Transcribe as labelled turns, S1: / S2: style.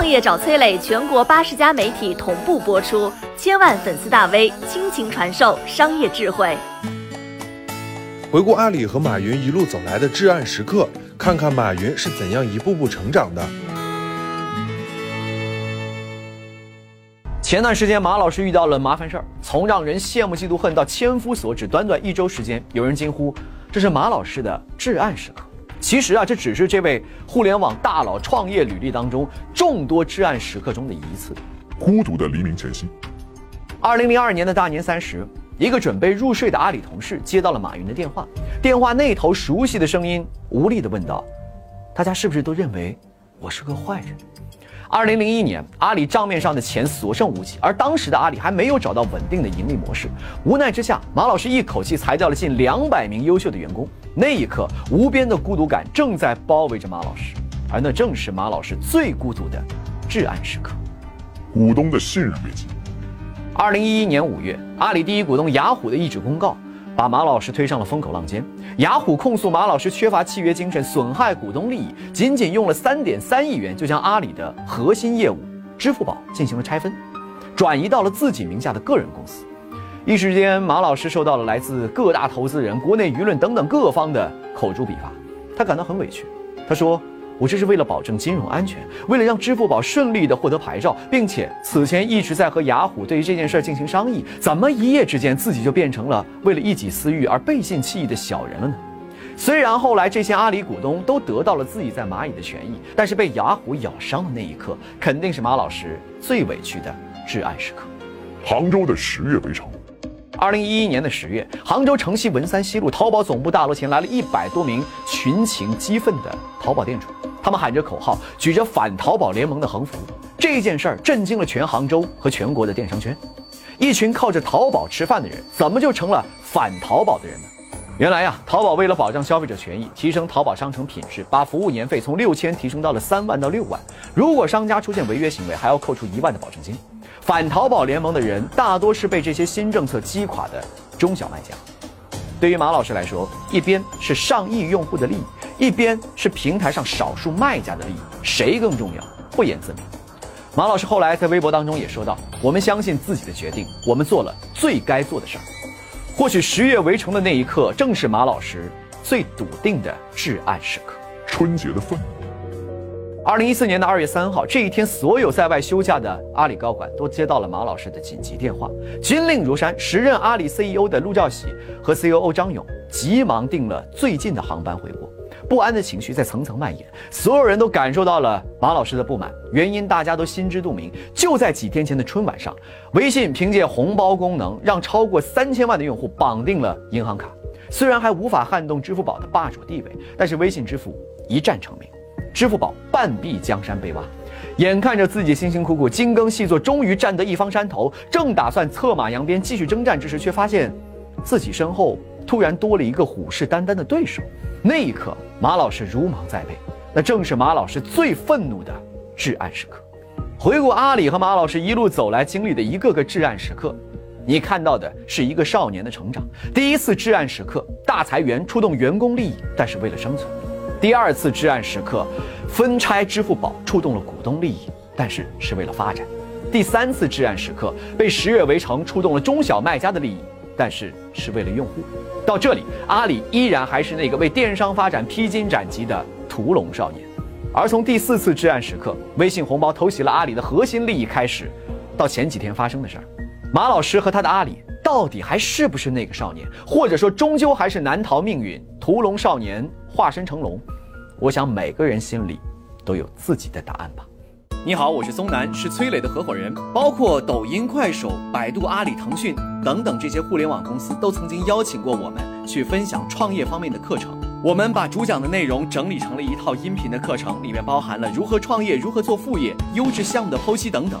S1: 创业找崔磊，全国八十家媒体同步播出，千万粉丝大 V 倾情传授商业智慧。
S2: 回顾阿里和马云一路走来的至暗时刻，看看马云是怎样一步步成长的。
S3: 前段时间，马老师遇到了麻烦事儿，从让人羡慕嫉妒恨到千夫所指，短短一周时间，有人惊呼这是马老师的至暗时刻。其实啊，这只是这位互联网大佬创业履历当中众多至暗时刻中的一次。
S4: 孤独的黎明前夕，
S3: 二零零二年的大年三十，一个准备入睡的阿里同事接到了马云的电话，电话那头熟悉的声音无力地问道：“大家是不是都认为我是个坏人？”二零零一年，阿里账面上的钱所剩无几，而当时的阿里还没有找到稳定的盈利模式。无奈之下，马老师一口气裁掉了近两百名优秀的员工。那一刻，无边的孤独感正在包围着马老师，而那正是马老师最孤独的至暗时刻。
S4: 股东的信任危机。
S3: 二零一一年五月，阿里第一股东雅虎的一纸公告。把马老师推上了风口浪尖，雅虎控诉马老师缺乏契约精神，损害股东利益，仅仅用了三点三亿元就将阿里的核心业务支付宝进行了拆分，转移到了自己名下的个人公司。一时间，马老师受到了来自各大投资人、国内舆论等等各方的口诛笔伐，他感到很委屈。他说。我这是为了保证金融安全，为了让支付宝顺利的获得牌照，并且此前一直在和雅虎对于这件事进行商议，怎么一夜之间自己就变成了为了一己私欲而背信弃义的小人了呢？虽然后来这些阿里股东都得到了自己在蚂蚁的权益，但是被雅虎咬伤的那一刻，肯定是马老师最委屈的至暗时刻。
S4: 杭州的十月围城。
S3: 二零一一年的十月，杭州城西文三西路淘宝总部大楼前来了一百多名群情激愤的淘宝店主。他们喊着口号，举着反淘宝联盟的横幅。这件事儿震惊了全杭州和全国的电商圈。一群靠着淘宝吃饭的人，怎么就成了反淘宝的人呢？原来呀，淘宝为了保障消费者权益，提升淘宝商城品质，把服务年费从六千提升到了三万到六万。如果商家出现违约行为，还要扣除一万的保证金。反淘宝联盟的人大多是被这些新政策击垮的中小卖家。对于马老师来说，一边是上亿用户的利益。一边是平台上少数卖家的利益，谁更重要？不言自明。马老师后来在微博当中也说到：“我们相信自己的决定，我们做了最该做的事儿。”或许十月围城的那一刻，正是马老师最笃定的至暗时刻。
S4: 春节的氛围。
S3: 二零一四年的二月三号这一天，所有在外休假的阿里高管都接到了马老师的紧急电话，军令如山。时任阿里 CEO 的陆兆禧和 COO 张勇急忙订了最近的航班回国。不安的情绪在层层蔓延，所有人都感受到了马老师的不满。原因大家都心知肚明。就在几天前的春晚上，微信凭借红包功能，让超过三千万的用户绑定了银行卡。虽然还无法撼动支付宝的霸主地位，但是微信支付一战成名，支付宝半壁江山被挖。眼看着自己辛辛苦苦精耕细作，终于占得一方山头，正打算策马扬鞭继续征战之时，却发现自己身后突然多了一个虎视眈眈的对手。那一刻，马老师如芒在背，那正是马老师最愤怒的至暗时刻。回顾阿里和马老师一路走来经历的一个个至暗时刻，你看到的是一个少年的成长。第一次至暗时刻，大裁员触动员工利益，但是为了生存；第二次至暗时刻，分拆支付宝触动了股东利益，但是是为了发展；第三次至暗时刻，被十月围城触动了中小卖家的利益。但是是为了用户。到这里，阿里依然还是那个为电商发展披荆斩棘的屠龙少年。而从第四次至暗时刻，微信红包偷袭了阿里的核心利益开始，到前几天发生的事儿，马老师和他的阿里到底还是不是那个少年？或者说，终究还是难逃命运，屠龙少年化身成龙？我想每个人心里都有自己的答案吧。你好，我是松南，是崔磊的合伙人。包括抖音、快手、百度、阿里、腾讯等等这些互联网公司，都曾经邀请过我们去分享创业方面的课程。我们把主讲的内容整理成了一套音频的课程，里面包含了如何创业、如何做副业、优质项目的剖析等等，